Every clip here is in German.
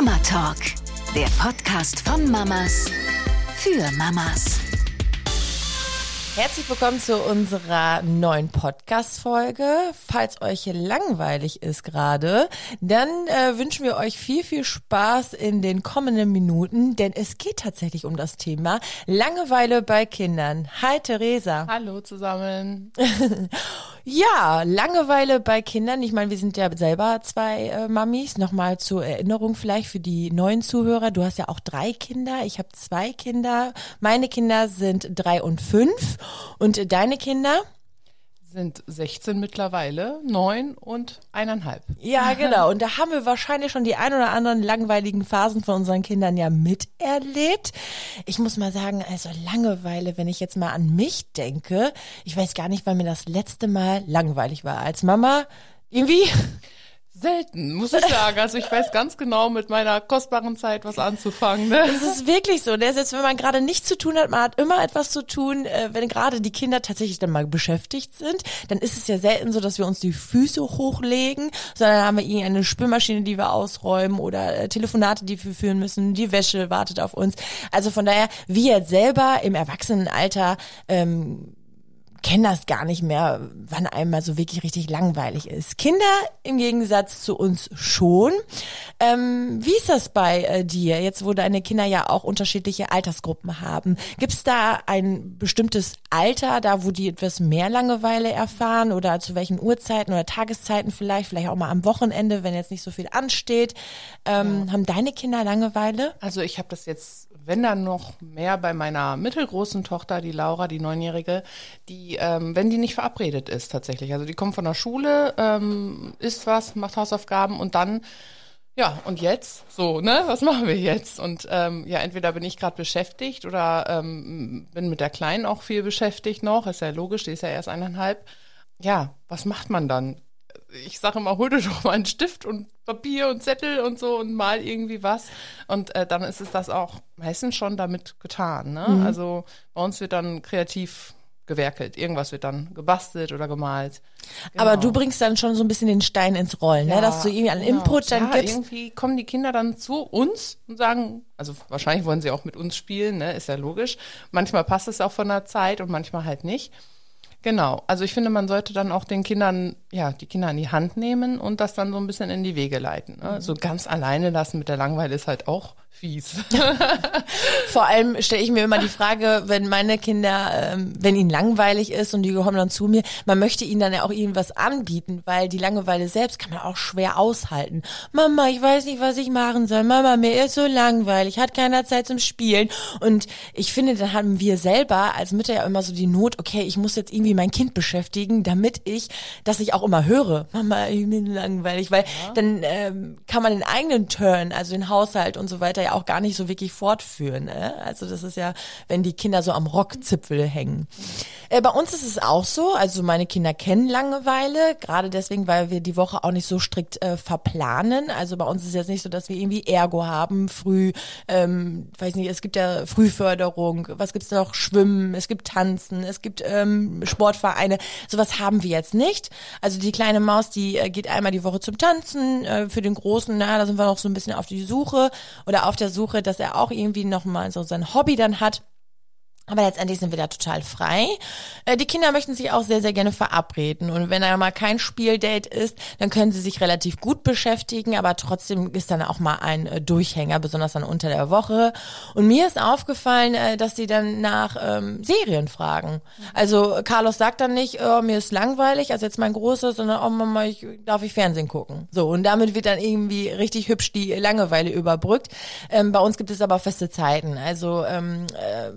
Mama Talk, der Podcast von Mamas für Mamas. Herzlich willkommen zu unserer neuen Podcast-Folge. Falls euch langweilig ist gerade, dann äh, wünschen wir euch viel, viel Spaß in den kommenden Minuten, denn es geht tatsächlich um das Thema Langeweile bei Kindern. Hi Theresa. Hallo zusammen. ja, Langeweile bei Kindern. Ich meine, wir sind ja selber zwei äh, Mamis. Nochmal zur Erinnerung vielleicht für die neuen Zuhörer. Du hast ja auch drei Kinder. Ich habe zwei Kinder. Meine Kinder sind drei und fünf. Und deine Kinder? Sind 16 mittlerweile, neun und eineinhalb. Ja, genau. Und da haben wir wahrscheinlich schon die ein oder anderen langweiligen Phasen von unseren Kindern ja miterlebt. Ich muss mal sagen, also Langeweile, wenn ich jetzt mal an mich denke, ich weiß gar nicht, wann mir das letzte Mal langweilig war. Als Mama irgendwie Selten, muss ich sagen. Also ich weiß ganz genau mit meiner kostbaren Zeit was anzufangen. Ne? Das ist wirklich so. Ne? Selbst wenn man gerade nichts zu tun hat, man hat immer etwas zu tun. Äh, wenn gerade die Kinder tatsächlich dann mal beschäftigt sind, dann ist es ja selten so, dass wir uns die Füße hochlegen, sondern haben wir irgendeine Spülmaschine, die wir ausräumen oder äh, Telefonate, die wir führen müssen. Die Wäsche wartet auf uns. Also von daher, wir jetzt selber im Erwachsenenalter ähm, kenne das gar nicht mehr, wann einmal so wirklich richtig langweilig ist. Kinder im Gegensatz zu uns schon. Ähm, wie ist das bei äh, dir, jetzt wo deine Kinder ja auch unterschiedliche Altersgruppen haben? Gibt es da ein bestimmtes Alter, da wo die etwas mehr Langeweile erfahren oder zu welchen Uhrzeiten oder Tageszeiten vielleicht, vielleicht auch mal am Wochenende, wenn jetzt nicht so viel ansteht? Ähm, ja. Haben deine Kinder Langeweile? Also ich habe das jetzt wenn dann noch mehr bei meiner mittelgroßen Tochter, die Laura, die Neunjährige, die, ähm, wenn die nicht verabredet ist tatsächlich. Also die kommt von der Schule, ähm, isst was, macht Hausaufgaben und dann ja, und jetzt? So, ne? Was machen wir jetzt? Und ähm, ja, entweder bin ich gerade beschäftigt oder ähm, bin mit der Kleinen auch viel beschäftigt noch. Ist ja logisch, die ist ja erst eineinhalb. Ja, was macht man dann? Ich sage immer, hol dir doch mal einen Stift und Papier und Zettel und so und mal irgendwie was. Und äh, dann ist es das auch meistens schon damit getan. Ne? Mhm. Also bei uns wird dann kreativ gewerkelt. Irgendwas wird dann gebastelt oder gemalt. Genau. Aber du bringst dann schon so ein bisschen den Stein ins Rollen, ne? ja, ne? dass du irgendwie einen genau. Input dann ja, gibst. irgendwie kommen die Kinder dann zu uns und sagen, also wahrscheinlich wollen sie auch mit uns spielen, ne? ist ja logisch. Manchmal passt es auch von der Zeit und manchmal halt nicht. Genau. Also ich finde, man sollte dann auch den Kindern, ja, die Kinder in die Hand nehmen und das dann so ein bisschen in die Wege leiten. Ne? Mhm. So ganz alleine lassen mit der Langweile ist halt auch fies. Vor allem stelle ich mir immer die Frage, wenn meine Kinder, ähm, wenn ihnen langweilig ist und die kommen dann zu mir, man möchte ihnen dann ja auch irgendwas anbieten, weil die Langeweile selbst kann man auch schwer aushalten. Mama, ich weiß nicht, was ich machen soll. Mama, mir ist so langweilig, hat keiner Zeit zum Spielen. Und ich finde, dann haben wir selber als Mütter ja immer so die Not, okay, ich muss jetzt irgendwie mein Kind beschäftigen, damit ich, dass ich auch immer höre, Mama, ich bin langweilig, weil ja. dann ähm, kann man den eigenen Turn, also den Haushalt und so weiter ja auch gar nicht so wirklich fortführen. Ne? Also das ist ja, wenn die Kinder so am Rockzipfel hängen. Äh, bei uns ist es auch so, also meine Kinder kennen Langeweile, gerade deswegen, weil wir die Woche auch nicht so strikt äh, verplanen. Also bei uns ist es jetzt nicht so, dass wir irgendwie Ergo haben, früh, ähm, weiß nicht, es gibt ja Frühförderung, was gibt's noch? Schwimmen, es gibt Tanzen, es gibt ähm, Sportvereine. Sowas haben wir jetzt nicht. Also die kleine Maus, die äh, geht einmal die Woche zum Tanzen, äh, für den Großen, na, da sind wir noch so ein bisschen auf die Suche oder auf der Suche, dass er auch irgendwie nochmal so sein Hobby dann hat. Aber letztendlich sind wir da total frei. Äh, die Kinder möchten sich auch sehr, sehr gerne verabreden. Und wenn da mal kein Spieldate ist, dann können sie sich relativ gut beschäftigen, aber trotzdem ist dann auch mal ein äh, Durchhänger, besonders dann unter der Woche. Und mir ist aufgefallen, äh, dass sie dann nach ähm, Serien fragen. Also Carlos sagt dann nicht, oh, mir ist langweilig, also jetzt mein Großer, sondern oh Mama, ich, darf ich Fernsehen gucken? So, und damit wird dann irgendwie richtig hübsch die Langeweile überbrückt. Ähm, bei uns gibt es aber feste Zeiten. Also ähm, äh,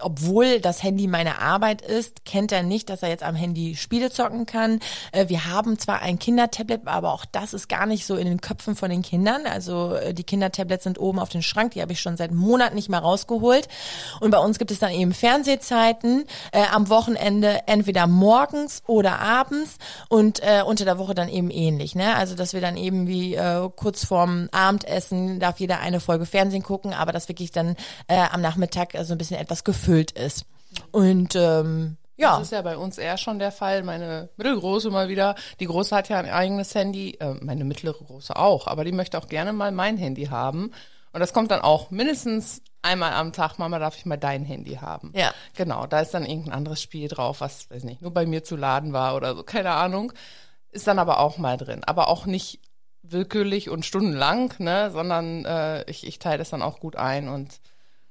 obwohl das Handy meine Arbeit ist, kennt er nicht, dass er jetzt am Handy Spiele zocken kann. Äh, wir haben zwar ein Kindertablet, aber auch das ist gar nicht so in den Köpfen von den Kindern. Also äh, die Kindertablets sind oben auf dem Schrank, die habe ich schon seit Monaten nicht mehr rausgeholt. Und bei uns gibt es dann eben Fernsehzeiten äh, am Wochenende entweder morgens oder abends und äh, unter der Woche dann eben ähnlich. Ne? Also dass wir dann eben wie äh, kurz vorm Abendessen darf jeder eine Folge Fernsehen gucken, aber das wirklich dann äh, am Nachmittag so ein bisschen etwas gefüllt ist. Und ähm, Ja. Das ist ja bei uns eher schon der Fall. Meine mittelgroße mal wieder, die große hat ja ein eigenes Handy, äh, meine mittlere große auch, aber die möchte auch gerne mal mein Handy haben. Und das kommt dann auch mindestens einmal am Tag, Mama, darf ich mal dein Handy haben? Ja. Genau, da ist dann irgendein anderes Spiel drauf, was, weiß nicht, nur bei mir zu laden war oder so, keine Ahnung. Ist dann aber auch mal drin. Aber auch nicht willkürlich und stundenlang, ne, sondern äh, ich, ich teile das dann auch gut ein und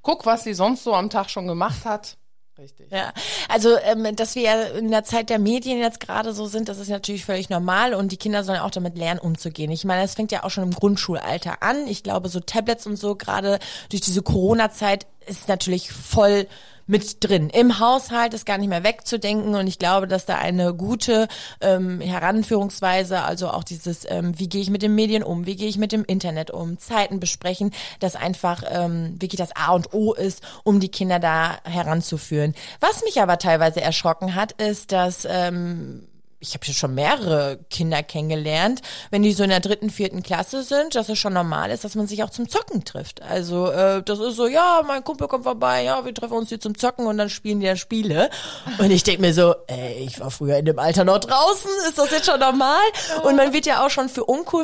guck, was sie sonst so am Tag schon gemacht hat. Richtig. Ja, also ähm, dass wir ja in der Zeit der Medien jetzt gerade so sind, das ist natürlich völlig normal und die Kinder sollen auch damit lernen, umzugehen. Ich meine, es fängt ja auch schon im Grundschulalter an. Ich glaube, so Tablets und so, gerade durch diese Corona-Zeit, ist natürlich voll mit drin. Im Haushalt ist gar nicht mehr wegzudenken und ich glaube, dass da eine gute ähm, Heranführungsweise, also auch dieses, ähm, wie gehe ich mit den Medien um, wie gehe ich mit dem Internet um, Zeiten besprechen, das einfach ähm, wirklich das A und O ist, um die Kinder da heranzuführen. Was mich aber teilweise erschrocken hat, ist, dass ähm, ich habe schon mehrere Kinder kennengelernt, wenn die so in der dritten, vierten Klasse sind, dass es schon normal ist, dass man sich auch zum Zocken trifft. Also äh, das ist so, ja, mein Kumpel kommt vorbei, ja, wir treffen uns hier zum Zocken und dann spielen die ja Spiele. Und ich denk mir so, ey, ich war früher in dem Alter noch draußen, ist das jetzt schon normal? Und man wird ja auch schon für uncool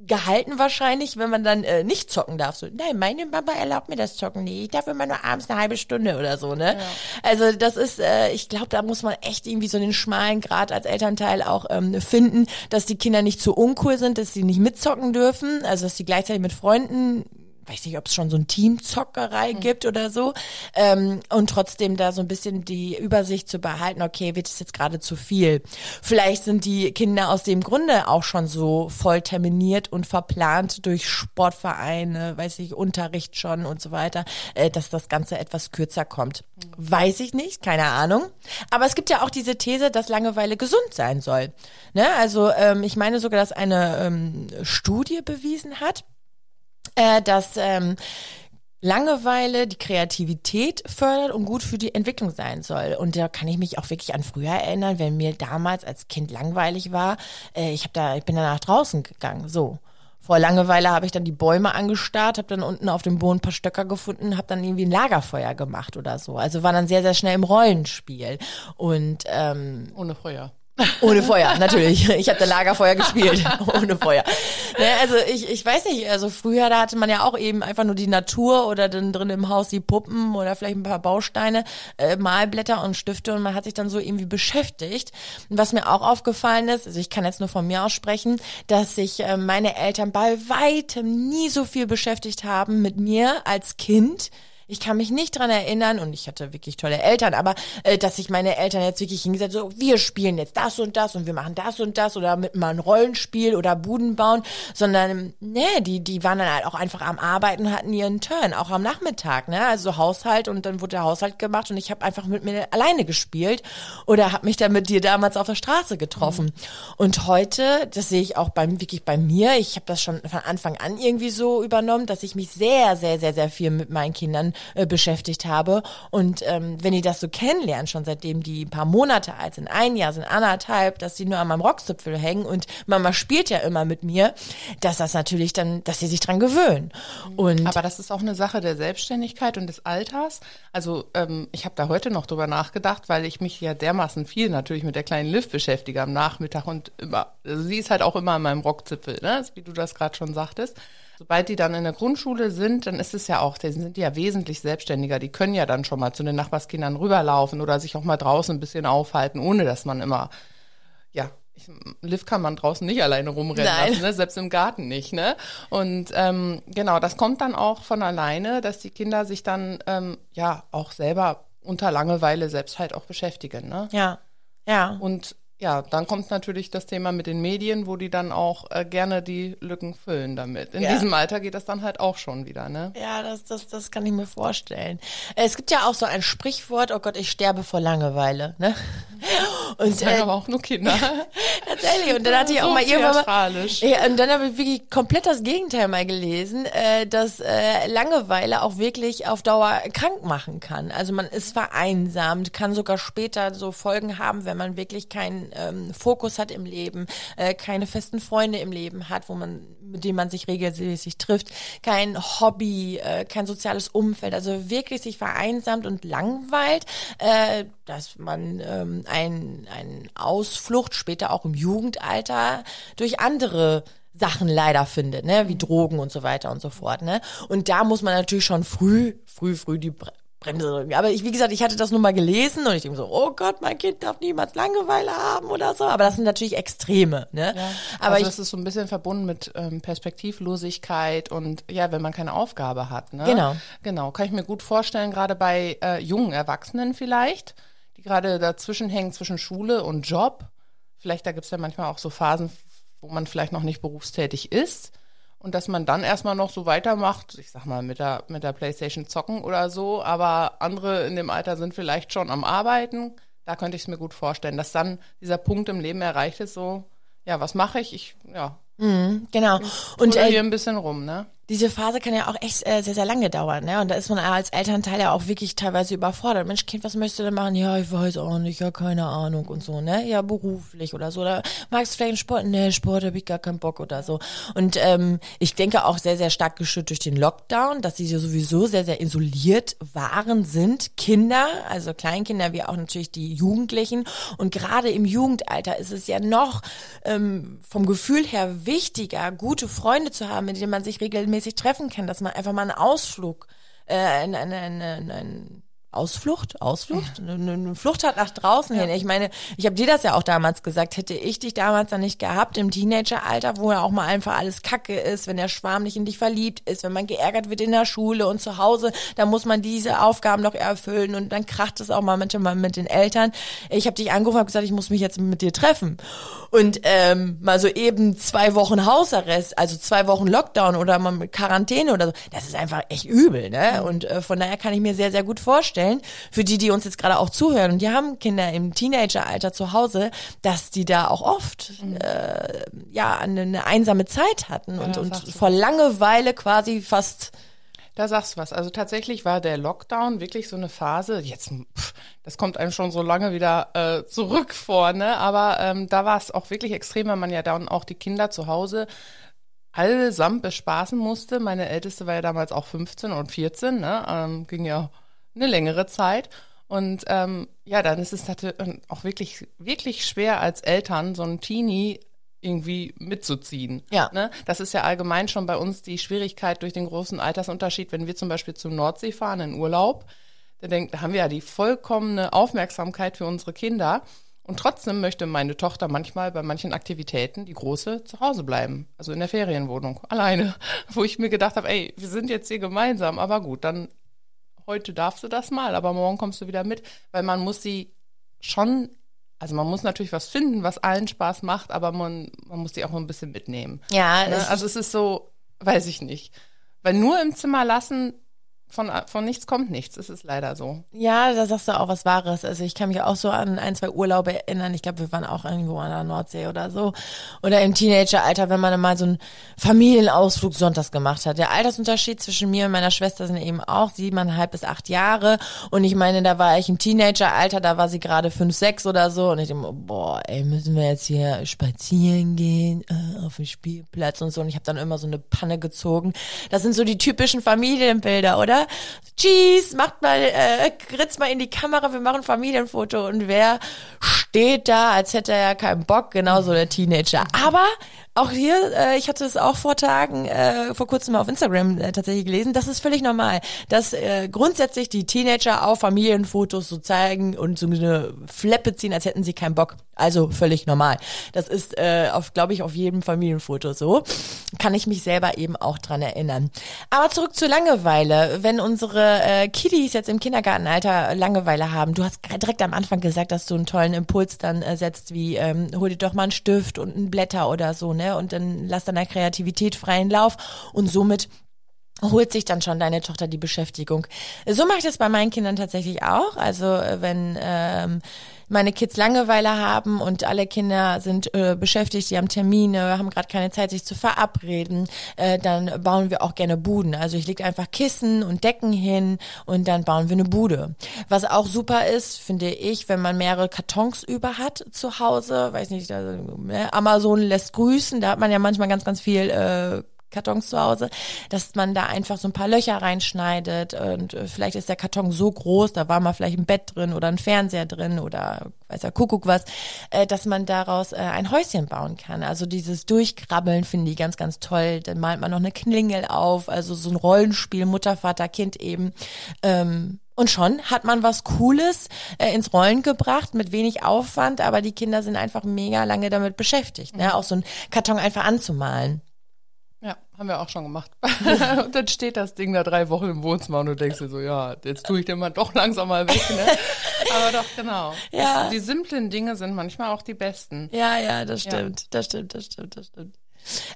gehalten wahrscheinlich, wenn man dann äh, nicht zocken darf. So, nein, meine Mama erlaubt mir das Zocken nicht. Ich darf immer nur abends eine halbe Stunde oder so, ne? Ja. Also das ist, äh, ich glaube, da muss man echt irgendwie so den schmalen Grad als Eltern Teil auch ähm, finden, dass die Kinder nicht zu uncool sind, dass sie nicht mitzocken dürfen, also dass sie gleichzeitig mit Freunden weiß nicht, ob es schon so ein Teamzockerei mhm. gibt oder so. Ähm, und trotzdem da so ein bisschen die Übersicht zu behalten, okay, wird es jetzt gerade zu viel. Vielleicht sind die Kinder aus dem Grunde auch schon so voll terminiert und verplant durch Sportvereine, weiß ich, Unterricht schon und so weiter, äh, dass das Ganze etwas kürzer kommt. Mhm. Weiß ich nicht, keine Ahnung. Aber es gibt ja auch diese These, dass Langeweile gesund sein soll. Ne? Also ähm, ich meine sogar, dass eine ähm, Studie bewiesen hat, äh, dass ähm, Langeweile die Kreativität fördert und gut für die Entwicklung sein soll. Und da kann ich mich auch wirklich an früher erinnern, wenn mir damals als Kind langweilig war. Äh, ich habe da, ich bin da nach draußen gegangen. So. Vor Langeweile habe ich dann die Bäume angestarrt, habe dann unten auf dem Boden ein paar Stöcker gefunden, habe dann irgendwie ein Lagerfeuer gemacht oder so. Also war dann sehr, sehr schnell im Rollenspiel. Und ähm, ohne Feuer. Ohne Feuer, natürlich. Ich habe da Lagerfeuer gespielt. Ohne Feuer. Ne, also ich, ich weiß nicht, also früher, da hatte man ja auch eben einfach nur die Natur oder dann drin im Haus die Puppen oder vielleicht ein paar Bausteine, äh, Malblätter und Stifte und man hat sich dann so irgendwie beschäftigt. Und was mir auch aufgefallen ist, also ich kann jetzt nur von mir aus sprechen, dass sich äh, meine Eltern bei weitem nie so viel beschäftigt haben mit mir als Kind ich kann mich nicht dran erinnern und ich hatte wirklich tolle Eltern, aber äh, dass sich meine Eltern jetzt wirklich hingesetzt so, wir spielen jetzt das und das und wir machen das und das oder mit mal ein Rollenspiel oder Buden bauen, sondern ne, die die waren dann halt auch einfach am Arbeiten und hatten ihren Turn, auch am Nachmittag, ne? Also Haushalt und dann wurde der Haushalt gemacht und ich habe einfach mit mir alleine gespielt oder habe mich dann mit dir damals auf der Straße getroffen. Mhm. Und heute, das sehe ich auch beim wirklich bei mir, ich habe das schon von Anfang an irgendwie so übernommen, dass ich mich sehr sehr sehr sehr viel mit meinen Kindern äh, beschäftigt habe. Und ähm, wenn die das so kennenlernen, schon seitdem die ein paar Monate alt sind, ein Jahr sind, anderthalb, dass die nur an meinem Rockzipfel hängen und Mama spielt ja immer mit mir, dass das natürlich dann, dass sie sich dran gewöhnen. Und Aber das ist auch eine Sache der Selbstständigkeit und des Alters. Also ähm, ich habe da heute noch drüber nachgedacht, weil ich mich ja dermaßen viel natürlich mit der kleinen Liv beschäftige am Nachmittag und immer, also sie ist halt auch immer an meinem Rockzipfel, ne? wie du das gerade schon sagtest. Sobald die dann in der Grundschule sind, dann ist es ja auch, die sind ja wesentlich selbstständiger. Die können ja dann schon mal zu den Nachbarskindern rüberlaufen oder sich auch mal draußen ein bisschen aufhalten, ohne dass man immer, ja, ich, Liv kann man draußen nicht alleine rumrennen Nein. lassen, ne? selbst im Garten nicht. Ne? Und ähm, genau, das kommt dann auch von alleine, dass die Kinder sich dann ähm, ja auch selber unter Langeweile selbst halt auch beschäftigen. Ne? Ja, ja. Und ja, dann kommt natürlich das Thema mit den Medien, wo die dann auch äh, gerne die Lücken füllen damit. In ja. diesem Alter geht das dann halt auch schon wieder, ne? Ja, das, das, das kann ich mir vorstellen. Äh, es gibt ja auch so ein Sprichwort, oh Gott, ich sterbe vor Langeweile, ne? Und, das sagen äh, aber auch nur Kinder. Tatsächlich. Und dann hatte ich auch so mal irgendwann ja, und dann habe ich wirklich komplett das Gegenteil mal gelesen, äh, dass äh, Langeweile auch wirklich auf Dauer krank machen kann. Also man ist vereinsamt, kann sogar später so Folgen haben, wenn man wirklich keinen ähm, Fokus hat im Leben, äh, keine festen Freunde im Leben hat, wo man, mit denen man sich regelmäßig trifft, kein Hobby, äh, kein soziales Umfeld, also wirklich sich vereinsamt und langweilt, äh, dass man ähm, ein, ein Ausflucht später auch im Jugendalter durch andere Sachen leider findet, ne, wie Drogen und so weiter und so fort, ne. Und da muss man natürlich schon früh, früh, früh die Bremse drücken. Aber ich, wie gesagt, ich hatte das nur mal gelesen und ich denke so, oh Gott, mein Kind darf niemals Langeweile haben oder so. Aber das sind natürlich Extreme, ne. Ja, Aber also ich, es ist so ein bisschen verbunden mit ähm, Perspektivlosigkeit und ja, wenn man keine Aufgabe hat. Ne? Genau. Genau, kann ich mir gut vorstellen, gerade bei äh, jungen Erwachsenen vielleicht, die gerade dazwischen hängen zwischen Schule und Job. Vielleicht, da gibt's ja manchmal auch so Phasen, wo man vielleicht noch nicht berufstätig ist. Und dass man dann erstmal noch so weitermacht, ich sag mal, mit der, mit der Playstation zocken oder so, aber andere in dem Alter sind vielleicht schon am Arbeiten. Da könnte ich es mir gut vorstellen, dass dann dieser Punkt im Leben erreicht ist, so, ja, was mache ich? Ich, ja, genau. Und und äh, hier ein bisschen rum, ne? Diese Phase kann ja auch echt äh, sehr, sehr lange dauern, ne? Und da ist man als Elternteil ja auch wirklich teilweise überfordert. Mensch, Kind, was möchtest du denn machen? Ja, ich weiß auch nicht, ja, keine Ahnung und so, ne? Ja, beruflich oder so. Oder magst du vielleicht einen Sport? Nee, Sport habe ich gar keinen Bock oder so. Und ähm, ich denke auch sehr, sehr stark geschürt durch den Lockdown, dass sie sowieso sehr, sehr isoliert waren, sind. Kinder, also Kleinkinder wie auch natürlich die Jugendlichen. Und gerade im Jugendalter ist es ja noch ähm, vom Gefühl her wichtiger, gute Freunde zu haben, mit denen man sich regelmäßig treffen kann, dass man einfach mal einen Ausflug, äh, eine, eine, eine, eine Ausflucht, Ausflucht, eine, eine Flucht hat nach draußen hin. Ich meine, ich habe dir das ja auch damals gesagt, hätte ich dich damals dann nicht gehabt im Teenageralter, wo ja auch mal einfach alles Kacke ist, wenn der Schwarm nicht in dich verliebt ist, wenn man geärgert wird in der Schule und zu Hause, dann muss man diese Aufgaben noch erfüllen und dann kracht es auch mal manchmal mit den Eltern. Ich habe dich angerufen und gesagt, ich muss mich jetzt mit dir treffen. Und ähm, mal so eben zwei Wochen Hausarrest, also zwei Wochen Lockdown oder mal mit Quarantäne oder so, das ist einfach echt übel, ne? Und äh, von daher kann ich mir sehr, sehr gut vorstellen, für die, die uns jetzt gerade auch zuhören und die haben Kinder im Teenageralter zu Hause, dass die da auch oft äh, ja eine, eine einsame Zeit hatten und, da und du vor Langeweile quasi fast Da sagst du was. Also tatsächlich war der Lockdown wirklich so eine Phase, jetzt, pff, das kommt einem schon so lange wieder äh, zurück vor, ne? Aber ähm, da war es auch wirklich extrem, weil man ja dann auch die Kinder zu Hause allesamt bespaßen musste. Meine Älteste war ja damals auch 15 und 14, ne? Ähm, ging ja eine längere Zeit. Und ähm, ja, dann ist es auch wirklich, wirklich schwer als Eltern, so einen Teenie irgendwie mitzuziehen. Ja. Ne? Das ist ja allgemein schon bei uns die Schwierigkeit durch den großen Altersunterschied, wenn wir zum Beispiel zur Nordsee fahren in Urlaub, da, denk, da haben wir ja die vollkommene Aufmerksamkeit für unsere Kinder. Und trotzdem möchte meine Tochter manchmal bei manchen Aktivitäten, die große, zu Hause bleiben. Also in der Ferienwohnung, alleine. Wo ich mir gedacht habe, ey, wir sind jetzt hier gemeinsam, aber gut, dann heute darfst du das mal, aber morgen kommst du wieder mit, weil man muss sie schon, also man muss natürlich was finden, was allen Spaß macht, aber man, man muss die auch ein bisschen mitnehmen. ja, Ne? Also es ist so, weiß ich nicht. Weil nur im Zimmer lassen, von, von nichts kommt nichts. Es ist leider so. Ja, da sagst du auch was Wahres. Also ich kann mich auch so an ein, zwei Urlaube erinnern. Ich glaube, wir waren auch irgendwo an der Nordsee oder so. Oder im Teenageralter, wenn man mal so einen Familienausflug sonntags gemacht hat. Der Altersunterschied zwischen mir und meiner Schwester sind eben auch siebeneinhalb bis acht Jahre. Und ich meine, da war ich im Teenageralter, da war sie gerade fünf, sechs oder so. Und ich denke, boah, ey, müssen wir jetzt hier spazieren gehen äh, auf dem Spielplatz und so. Und ich habe dann immer so eine Panne gezogen. Das sind so die typischen Familienbilder, oder? Cheese, macht mal, äh, ritzt mal in die Kamera, wir machen Familienfoto. Und wer steht da, als hätte er ja keinen Bock, genauso der Teenager. Aber auch hier, äh, ich hatte es auch vor Tagen, äh, vor kurzem mal auf Instagram äh, tatsächlich gelesen, das ist völlig normal, dass äh, grundsätzlich die Teenager auf Familienfotos so zeigen und so eine Fleppe ziehen, als hätten sie keinen Bock. Also völlig normal. Das ist, äh, glaube ich, auf jedem Familienfoto so. Kann ich mich selber eben auch dran erinnern. Aber zurück zur Langeweile. Wenn unsere äh, Kiddies jetzt im Kindergartenalter Langeweile haben, du hast direkt am Anfang gesagt, dass du einen tollen Impuls dann äh, setzt, wie ähm, hol dir doch mal einen Stift und ein Blätter oder so, ne? Und dann lass deiner Kreativität freien Lauf und somit holt sich dann schon deine Tochter die Beschäftigung. So mache ich das bei meinen Kindern tatsächlich auch. Also äh, wenn ähm, meine Kids Langeweile haben und alle Kinder sind äh, beschäftigt, die haben Termine, haben gerade keine Zeit, sich zu verabreden, äh, dann bauen wir auch gerne Buden. Also ich lege einfach Kissen und Decken hin und dann bauen wir eine Bude. Was auch super ist, finde ich, wenn man mehrere Kartons über hat zu Hause, weiß nicht, also, Amazon lässt grüßen, da hat man ja manchmal ganz, ganz viel äh, Kartons zu Hause, dass man da einfach so ein paar Löcher reinschneidet und äh, vielleicht ist der Karton so groß, da war mal vielleicht ein Bett drin oder ein Fernseher drin oder weiß der Kuckuck was, äh, dass man daraus äh, ein Häuschen bauen kann. Also dieses Durchkrabbeln finde ich ganz, ganz toll. Dann malt man noch eine Klingel auf, also so ein Rollenspiel, Mutter, Vater, Kind eben. Ähm, und schon hat man was Cooles äh, ins Rollen gebracht mit wenig Aufwand, aber die Kinder sind einfach mega lange damit beschäftigt, ne? auch so einen Karton einfach anzumalen. Ja, haben wir auch schon gemacht. und dann steht das Ding da drei Wochen im Wohnzimmer und du denkst dir so, ja, jetzt tue ich den mal doch langsam mal weg, ne? Aber doch, genau. Ja. Das, die simplen Dinge sind manchmal auch die besten. Ja, ja, das stimmt, ja. das stimmt, das stimmt, das stimmt.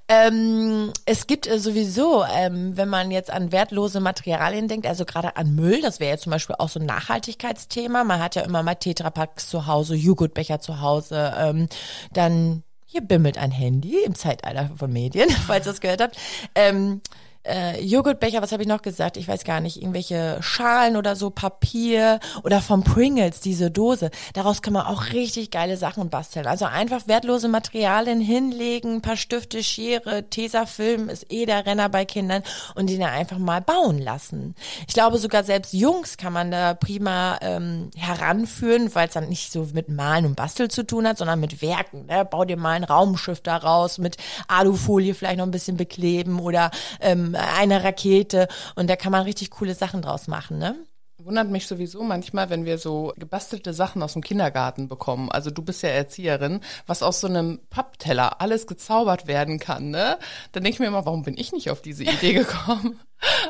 Ähm, es gibt äh, sowieso, ähm, wenn man jetzt an wertlose Materialien denkt, also gerade an Müll, das wäre ja zum Beispiel auch so ein Nachhaltigkeitsthema. Man hat ja immer mal Tetrapacks zu Hause, Joghurtbecher zu Hause, ähm, dann hier bimmelt ein Handy im Zeitalter von Medien, falls ihr das gehört habt. Ähm, äh, Joghurtbecher, was habe ich noch gesagt? Ich weiß gar nicht, irgendwelche Schalen oder so, Papier oder vom Pringles, diese Dose. Daraus kann man auch richtig geile Sachen basteln. Also einfach wertlose Materialien hinlegen, paar Stifte, Schere, Tesafilm ist eh der Renner bei Kindern und dann einfach mal bauen lassen. Ich glaube sogar selbst Jungs kann man da prima ähm, heranführen, weil es dann nicht so mit Malen und Basteln zu tun hat, sondern mit Werken. Ne? Bau dir mal ein Raumschiff daraus, mit Alufolie vielleicht noch ein bisschen bekleben oder ähm, eine Rakete und da kann man richtig coole Sachen draus machen, ne? Wundert mich sowieso manchmal, wenn wir so gebastelte Sachen aus dem Kindergarten bekommen. Also du bist ja Erzieherin, was aus so einem Pappteller alles gezaubert werden kann, ne? Dann denke ich mir immer, warum bin ich nicht auf diese Idee gekommen?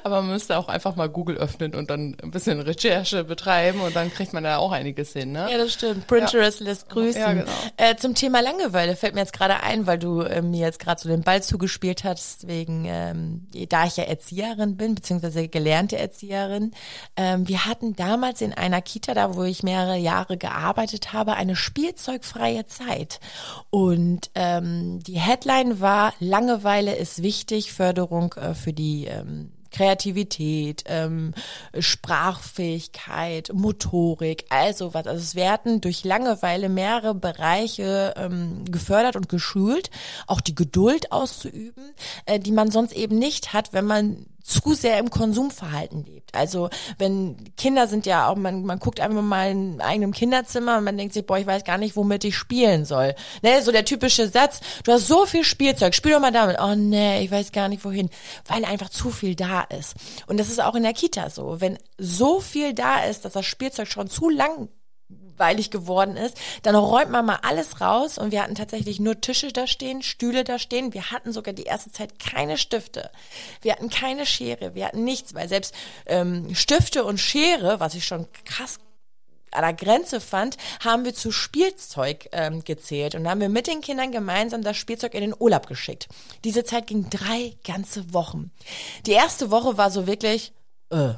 Aber man müsste auch einfach mal Google öffnen und dann ein bisschen Recherche betreiben und dann kriegt man da auch einiges hin, ne? Ja, das stimmt. Pinterest ja. lässt grüßen. Ja, genau. Äh, zum Thema Langeweile fällt mir jetzt gerade ein, weil du äh, mir jetzt gerade so den Ball zugespielt hast, wegen, ähm, da ich ja Erzieherin bin, beziehungsweise gelernte Erzieherin. Ähm, wir hatten damals in einer Kita, da wo ich mehrere Jahre gearbeitet habe, eine spielzeugfreie Zeit. Und ähm, die Headline war, Langeweile ist wichtig, Förderung äh, für die ähm, Kreativität, ähm, Sprachfähigkeit, Motorik, also was. Also es werden durch Langeweile mehrere Bereiche ähm, gefördert und geschult, auch die Geduld auszuüben, äh, die man sonst eben nicht hat, wenn man zu sehr im Konsumverhalten lebt. Also wenn Kinder sind ja auch, man, man guckt einfach mal in eigenem Kinderzimmer und man denkt sich, boah, ich weiß gar nicht, womit ich spielen soll. Ne, so der typische Satz, du hast so viel Spielzeug, spiel doch mal damit. Oh nee, ich weiß gar nicht wohin, weil einfach zu viel da ist. Und das ist auch in der Kita so. Wenn so viel da ist, dass das Spielzeug schon zu lang weilig geworden ist, dann räumt man mal alles raus und wir hatten tatsächlich nur Tische da stehen, Stühle da stehen. Wir hatten sogar die erste Zeit keine Stifte. Wir hatten keine Schere, wir hatten nichts, weil selbst ähm, Stifte und Schere, was ich schon krass an der Grenze fand, haben wir zu Spielzeug ähm, gezählt und haben wir mit den Kindern gemeinsam das Spielzeug in den Urlaub geschickt. Diese Zeit ging drei ganze Wochen. Die erste Woche war so wirklich, äh,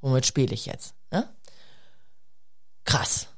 womit spiele ich jetzt? Ne? Krass,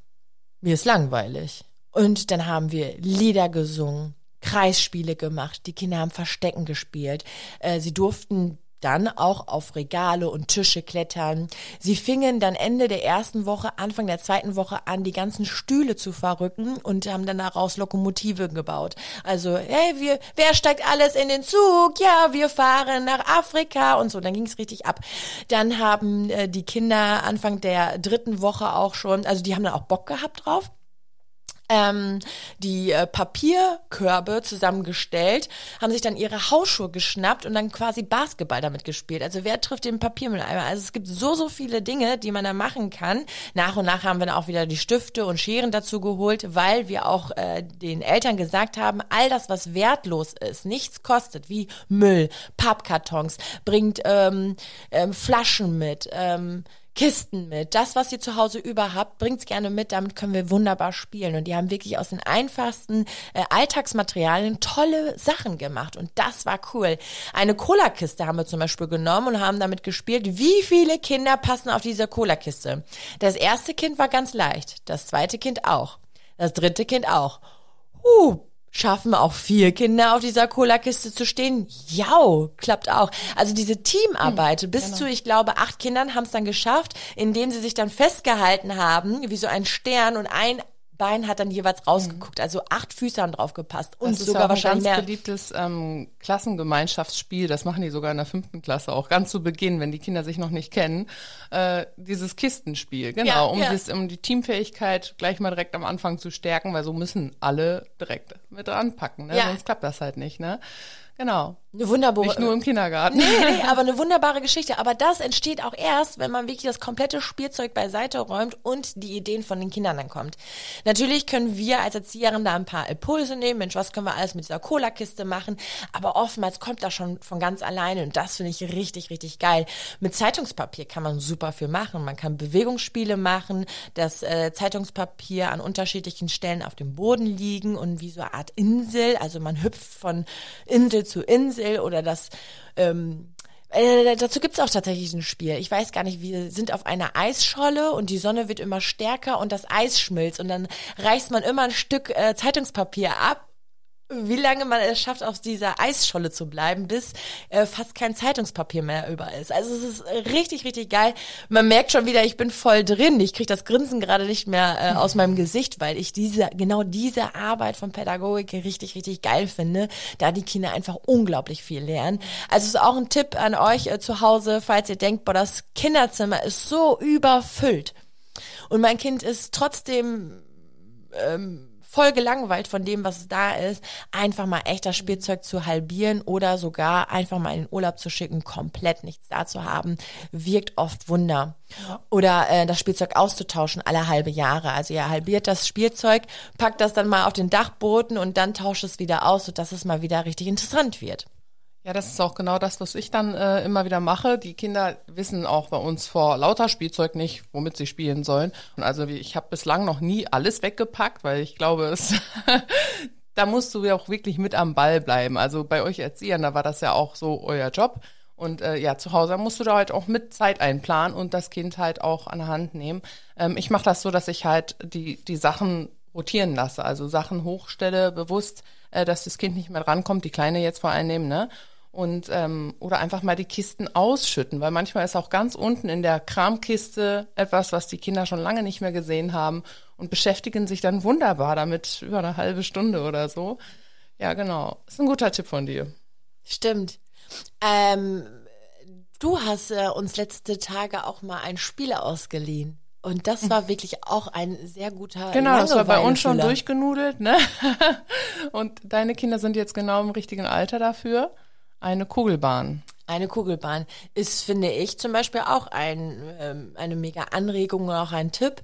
mir ist langweilig. Und dann haben wir Lieder gesungen, Kreisspiele gemacht, die Kinder haben Verstecken gespielt. Äh, sie durften dann auch auf Regale und Tische klettern. Sie fingen dann Ende der ersten Woche, Anfang der zweiten Woche an, die ganzen Stühle zu verrücken und haben dann daraus Lokomotive gebaut. Also, hey, wir, wer steigt alles in den Zug? Ja, wir fahren nach Afrika und so. Dann ging es richtig ab. Dann haben äh, die Kinder Anfang der dritten Woche auch schon, also die haben dann auch Bock gehabt drauf ähm, die äh, Papierkörbe zusammengestellt, haben sich dann ihre Hausschuhe geschnappt und dann quasi Basketball damit gespielt. Also wer trifft den Papiermülleimer? Also es gibt so, so viele Dinge, die man da machen kann. Nach und nach haben wir dann auch wieder die Stifte und Scheren dazu geholt, weil wir auch äh, den Eltern gesagt haben, all das, was wertlos ist, nichts kostet, wie Müll, Pappkartons, bringt ähm, ähm, Flaschen mit, ähm, Kisten mit. Das, was ihr zu Hause über habt, bringt's gerne mit. Damit können wir wunderbar spielen. Und die haben wirklich aus den einfachsten äh, Alltagsmaterialien tolle Sachen gemacht. Und das war cool. Eine Cola-Kiste haben wir zum Beispiel genommen und haben damit gespielt. Wie viele Kinder passen auf diese Cola-Kiste? Das erste Kind war ganz leicht. Das zweite Kind auch. Das dritte Kind auch. Uh, Schaffen auch vier Kinder auf dieser Cola-Kiste zu stehen? Ja, klappt auch. Also diese Teamarbeit, hm, bis genau. zu, ich glaube, acht Kindern haben es dann geschafft, indem sie sich dann festgehalten haben, wie so ein Stern und ein Bein hat dann jeweils rausgeguckt. Also acht Füße haben drauf gepasst. Und das sogar ist wahrscheinlich ein ganz mehr. beliebtes ähm, Klassengemeinschaftsspiel. Das machen die sogar in der fünften Klasse auch. Ganz zu Beginn, wenn die Kinder sich noch nicht kennen. Äh, dieses Kistenspiel. Genau, Ja, um, ja. Das, um die Teamfähigkeit gleich mal direkt am Anfang zu stärken, weil so müssen alle direkt mit anpacken. Ne? Ja. Sonst klappt das halt nicht. Ne? Genau. Eine wunderbare. Nicht nur im Kindergarten. Nee, nee, aber eine wunderbare Geschichte. Aber das entsteht auch erst, wenn man wirklich das komplette Spielzeug beiseite räumt und die Ideen von den Kindern dann kommt. Natürlich können wir als Erzieherin da ein paar Impulse nehmen. Mensch, was können wir alles mit dieser Cola-Kiste machen? Aber oftmals kommt das schon von ganz alleine und das finde ich richtig, richtig geil. Mit Zeitungspapier kann man super viel machen. Man kann Bewegungsspiele machen, das äh, Zeitungspapier an unterschiedlichen Stellen auf dem Boden liegen und wie so eine Art Insel. Also man hüpft von Insel zu Insel oder das ähm, äh, dazu gibt's auch tatsächlich ein Spiel. Ich weiß gar nicht, wir sind auf einer Eisscholle und die Sonne wird immer stärker und das Eis schmilzt und dann reißt man immer ein Stück äh, Zeitungspapier ab. Wie lange man es schafft, auf dieser Eisscholle zu bleiben, bis äh, fast kein Zeitungspapier mehr über ist. Also es ist richtig, richtig geil. Man merkt schon wieder, ich bin voll drin. Ich kriege das Grinsen gerade nicht mehr äh, aus meinem Gesicht, weil ich diese, genau diese Arbeit von Pädagogik richtig, richtig geil finde, da die Kinder einfach unglaublich viel lernen. Also es ist auch ein Tipp an euch äh, zu Hause, falls ihr denkt, boah, das Kinderzimmer ist so überfüllt. Und mein Kind ist trotzdem ähm, voll gelangweilt von dem, was da ist, einfach mal echt das Spielzeug zu halbieren oder sogar einfach mal in den Urlaub zu schicken, komplett nichts da zu haben, wirkt oft Wunder. Oder äh, das Spielzeug auszutauschen alle halbe Jahre. Also ihr halbiert das Spielzeug, packt das dann mal auf den Dachboden und dann tauscht es wieder aus, sodass es mal wieder richtig interessant wird. Ja, das ist auch genau das, was ich dann äh, immer wieder mache. Die Kinder wissen auch bei uns vor lauter Spielzeug nicht, womit sie spielen sollen. Und also ich habe bislang noch nie alles weggepackt, weil ich glaube, es da musst du ja auch wirklich mit am Ball bleiben. Also bei euch Erziehern, da war das ja auch so euer Job. Und äh, ja, zu Hause musst du da halt auch mit Zeit einplanen und das Kind halt auch an der Hand nehmen. Ähm, ich mache das so, dass ich halt die, die Sachen rotieren lasse, also Sachen hochstelle, bewusst, äh, dass das Kind nicht mehr rankommt, die Kleine jetzt vor allem ne? Und ähm, oder einfach mal die Kisten ausschütten, weil manchmal ist auch ganz unten in der Kramkiste etwas, was die Kinder schon lange nicht mehr gesehen haben und beschäftigen sich dann wunderbar damit über eine halbe Stunde oder so. Ja, genau. Ist ein guter Tipp von dir. Stimmt. Ähm, du hast äh, uns letzte Tage auch mal ein Spiel ausgeliehen. Und das war wirklich auch ein sehr guter Genau, das war bei uns schon durchgenudelt, ne? Und deine Kinder sind jetzt genau im richtigen Alter dafür. Eine Kugelbahn. Eine Kugelbahn ist, finde ich, zum Beispiel auch ein, ähm, eine mega Anregung und auch ein Tipp.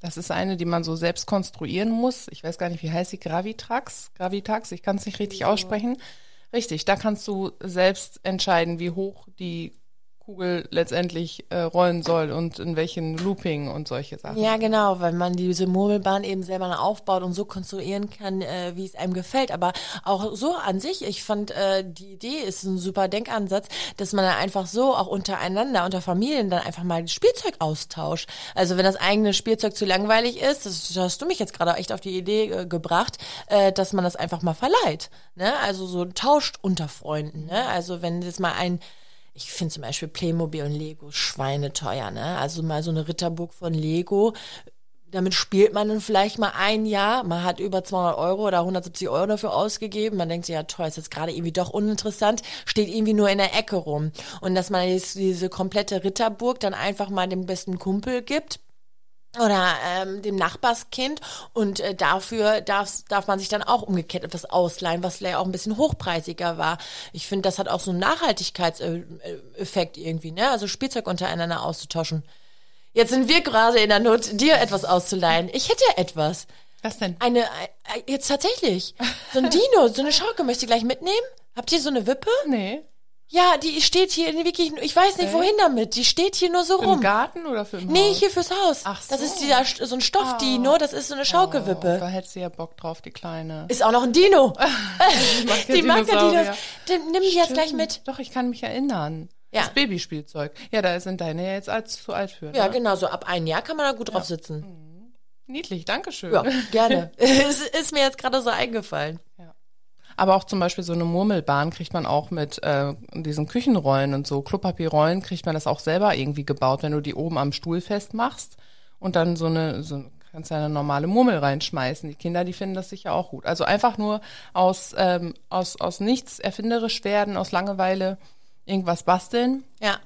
Das ist eine, die man so selbst konstruieren muss. Ich weiß gar nicht, wie heißt sie? Gravitrax? Gravitax? Ich kann es nicht richtig aussprechen. Richtig, da kannst du selbst entscheiden, wie hoch die Kugel letztendlich äh, rollen soll und in welchen Looping und solche Sachen. Ja, genau, weil man diese Murmelbahn eben selber aufbaut und so konstruieren kann, äh, wie es einem gefällt. Aber auch so an sich, ich fand, äh, die Idee ist ein super Denkansatz, dass man dann einfach so auch untereinander, unter Familien dann einfach mal Spielzeug austauscht. Also wenn das eigene Spielzeug zu langweilig ist, das hast du mich jetzt gerade echt auf die Idee äh, gebracht, äh, dass man das einfach mal verleiht. Ne? Also so tauscht unter Freunden. Ne? Also wenn das mal ein ich finde zum Beispiel Playmobil und Lego schweineteuer, ne? Also mal so eine Ritterburg von Lego, damit spielt man dann vielleicht mal ein Jahr, man hat über 200 Euro oder 170 Euro dafür ausgegeben, man denkt sich, ja toll, ist jetzt gerade irgendwie doch uninteressant, steht irgendwie nur in der Ecke rum. Und dass man jetzt diese komplette Ritterburg dann einfach mal dem besten Kumpel gibt, oder ähm, dem Nachbarskind und äh, dafür darf, darf man sich dann auch umgekehrt etwas ausleihen, was vielleicht auch ein bisschen hochpreisiger war. Ich finde, das hat auch so einen Nachhaltigkeitseffekt irgendwie, ne? Also Spielzeug untereinander auszutauschen. Jetzt sind wir gerade in der Not, dir etwas auszuleihen. Ich hätte etwas. Was denn? Eine, äh, jetzt tatsächlich. So ein Dino, so eine Schaukel möchte ich gleich mitnehmen. Habt ihr so eine Wippe? Nee. Ja, die steht hier in wirklich, ich weiß nicht wohin damit. Die steht hier nur so Im rum. Garten oder für im Nee, Haus? hier fürs Haus. Ach Das so. ist dieser, so ein Stoffdino, das ist so eine Schaukelwippe. Oh, da hättest du ja Bock drauf, die Kleine. Ist auch noch ein Dino. ja die mag ja. Dinos. Dann nimm die jetzt gleich mit. Doch, ich kann mich erinnern. Ja. Das Babyspielzeug. Ja, da sind deine ja jetzt als, zu alt für. Ja, ne? genau, so ab ein Jahr kann man da gut drauf sitzen. Niedlich, Dankeschön. Ja, gerne. ist, ist mir jetzt gerade so eingefallen. Aber auch zum Beispiel so eine Murmelbahn kriegt man auch mit äh, diesen Küchenrollen und so Klopapierrollen kriegt man das auch selber irgendwie gebaut, wenn du die oben am Stuhl festmachst und dann so eine, so kannst ja eine normale Murmel reinschmeißen. Die Kinder, die finden das sicher auch gut. Also einfach nur aus, ähm, aus, aus nichts erfinderisch werden, aus Langeweile irgendwas basteln Ja.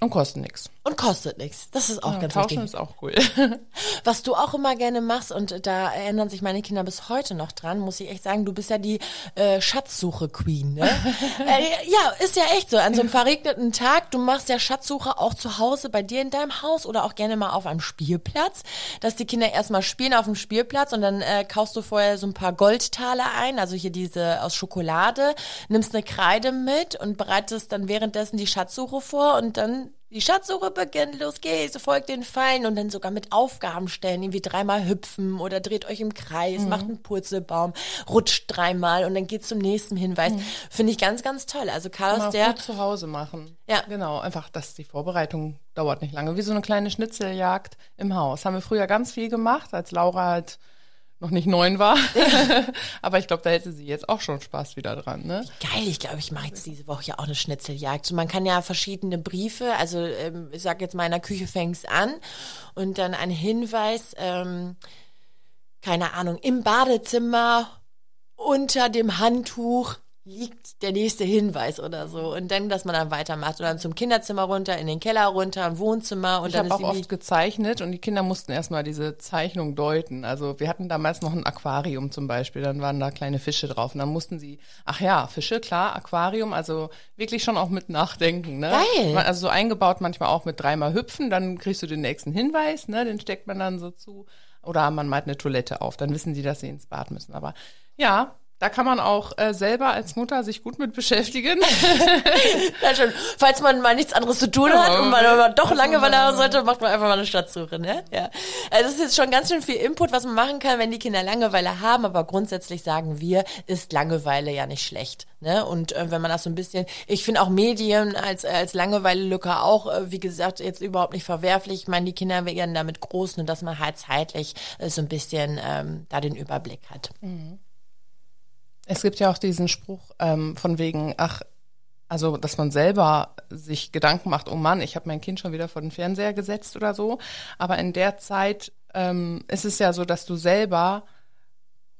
und kostet nichts. Und kostet nichts. Das ist auch Ja, ganz Tauschen wichtig. ist auch cool. Was du auch immer gerne machst, und da erinnern sich meine Kinder bis heute noch dran, muss ich echt sagen, du bist ja die äh, Schatzsuche-Queen, ne? äh, ja, ist ja echt so. An so einem verregneten Tag, du machst ja Schatzsuche auch zu Hause bei dir in deinem Haus oder auch gerne mal auf einem Spielplatz, dass die Kinder erstmal spielen auf dem Spielplatz und dann äh, kaufst du vorher so ein paar Goldtaler ein, also hier diese aus Schokolade, nimmst eine Kreide mit und bereitest dann währenddessen die Schatzsuche vor und dann die Schatzsuche beginnt, los geht's, folgt den Fallen und dann sogar mit Aufgaben stellen, irgendwie dreimal hüpfen oder dreht euch im Kreis, macht einen Purzelbaum, rutscht dreimal und dann geht's zum nächsten Hinweis. Finde ich ganz, ganz toll. Also Carlos, der, gut zu Hause machen. Ja. Genau, einfach, dass die Vorbereitung dauert nicht lange. Wie so eine kleine Schnitzeljagd im Haus. Haben wir früher ganz viel gemacht, als Laura halt noch nicht neun war. Aber ich glaube, da hätte sie jetzt auch schon Spaß wieder dran, ne? geil, ich glaube, ich mache jetzt diese Woche ja auch eine Schnitzeljagd. So, man kann ja verschiedene Briefe, also ähm, ich sag jetzt mal in der Küche fängt's an und dann ein Hinweis, ähm, keine Ahnung, im Badezimmer unter dem Handtuch liegt der nächste Hinweis oder so. Und dann, dass man dann weitermacht. Und dann zum Kinderzimmer runter, in den Keller runter, im Wohnzimmer. Und Ich dann habe auch oft gezeichnet und die Kinder mussten erstmal diese Zeichnung deuten. Also wir hatten damals noch ein Aquarium zum Beispiel, dann waren da kleine Fische drauf und dann mussten sie, ach ja, Fische, klar, Aquarium, also wirklich schon auch mit nachdenken. Ne? Geil. Also so eingebaut manchmal auch mit dreimal hüpfen, dann kriegst du den nächsten Hinweis, ne? den steckt man dann so zu. Oder man malt eine Toilette auf, dann wissen die, dass sie ins Bad müssen. Aber ja, da kann man auch äh, selber als Mutter sich gut mit beschäftigen. Ja, schon. Falls man mal nichts anderes zu tun hat und man aber doch Langeweile haben sollte, macht man einfach mal eine Stadtsuche, ne? Ja. Also das ist jetzt schon ganz schön viel Input, was man machen kann, wenn die Kinder Langeweile haben, aber grundsätzlich sagen wir, ist Langeweile ja nicht schlecht, ne? Und äh, wenn man das so ein bisschen, ich finde auch Medien als als Langeweile-Lücke auch, äh, wie gesagt, jetzt überhaupt nicht verwerflich. Ich meine, die Kinder werden damit groß, nur dass man halt zeitlich äh, so ein bisschen ähm, da den Überblick hat. Es gibt ja auch diesen Spruch ähm, von wegen, ach, also dass man selber sich Gedanken macht, oh Mann, ich habe mein Kind schon wieder vor den Fernseher gesetzt oder so. Aber in der Zeit ähm, ist es ja so, dass du selber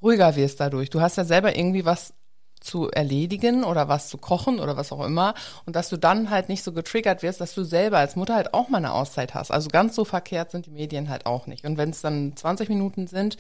ruhiger wirst dadurch. Du hast ja selber irgendwie was zu erledigen oder was zu kochen oder was auch immer und dass du dann halt nicht so getriggert wirst, dass du selber als Mutter halt auch mal eine Auszeit hast. Also ganz so verkehrt sind die Medien halt auch nicht. Und wenn es dann 20 Minuten sind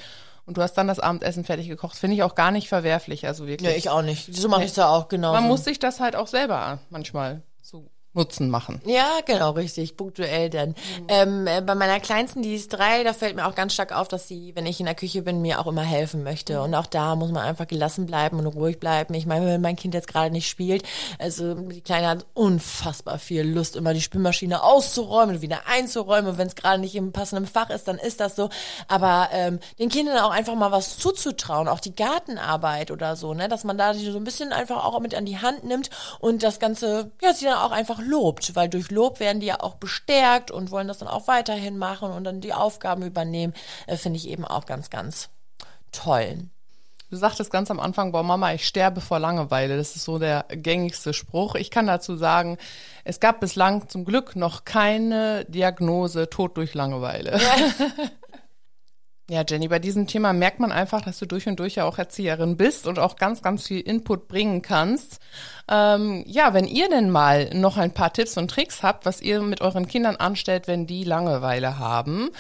und du hast dann das Abendessen fertig gekocht, finde ich auch gar nicht verwerflich. Also wirklich. Ja, ich auch nicht. So mache ich es ja auch genau. Man muss sich das halt auch selber manchmal zu Nutzen machen. Ja, genau, richtig, punktuell dann. Ähm, äh, bei meiner Kleinsten, die ist drei, da fällt mir auch ganz stark auf, dass sie, wenn ich in der Küche bin, mir auch immer helfen möchte. Und auch da muss man einfach gelassen bleiben und ruhig bleiben. Ich meine, wenn mein Kind jetzt gerade nicht spielt, also die Kleine hat unfassbar viel Lust, immer die Spülmaschine auszuräumen und wieder einzuräumen. Und wenn es gerade nicht im passenden Fach ist, dann ist das so. Aber ähm, den Kindern auch einfach mal was zuzutrauen, auch die Gartenarbeit oder so, ne, dass man da so ein bisschen einfach auch mit an die Hand nimmt und das Ganze, ja, sie dann auch einfach lobt, weil durch Lob werden die ja auch bestärkt und wollen das dann auch weiterhin machen und dann die Aufgaben übernehmen, äh, finde ich eben auch ganz, ganz toll. Du sagtest ganz am Anfang, boah Mama, ich sterbe vor Langeweile. Das ist so der gängigste Spruch. Ich kann dazu sagen, es gab bislang zum Glück noch keine Diagnose Tod durch Langeweile. Ja, Jenny, bei diesem Thema merkt man einfach, dass du durch und durch ja auch Erzieherin bist und auch ganz, ganz viel Input bringen kannst. Ähm, ja, wenn ihr denn mal noch ein paar Tipps und Tricks habt, was ihr mit euren Kindern anstellt, wenn die Langeweile haben,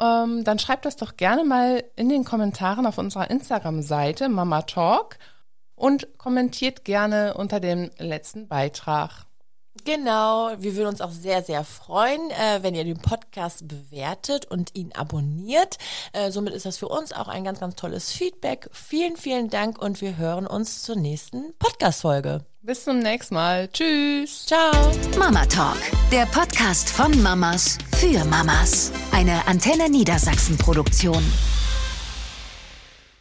ähm, dann schreibt das doch gerne mal in den Kommentaren auf unserer Instagram-Seite Mama Talk und kommentiert gerne unter dem letzten Beitrag. Genau, wir würden uns auch sehr, sehr freuen, äh, wenn ihr den Podcast bewertet und ihn abonniert. Äh, somit ist das für uns auch ein ganz, ganz tolles Feedback. Vielen, vielen Dank und wir hören uns zur nächsten Podcast-Folge. Bis zum nächsten Mal. Tschüss. Ciao. Mama Talk, der Podcast von Mamas für Mamas. Eine Antenne Niedersachsen Produktion.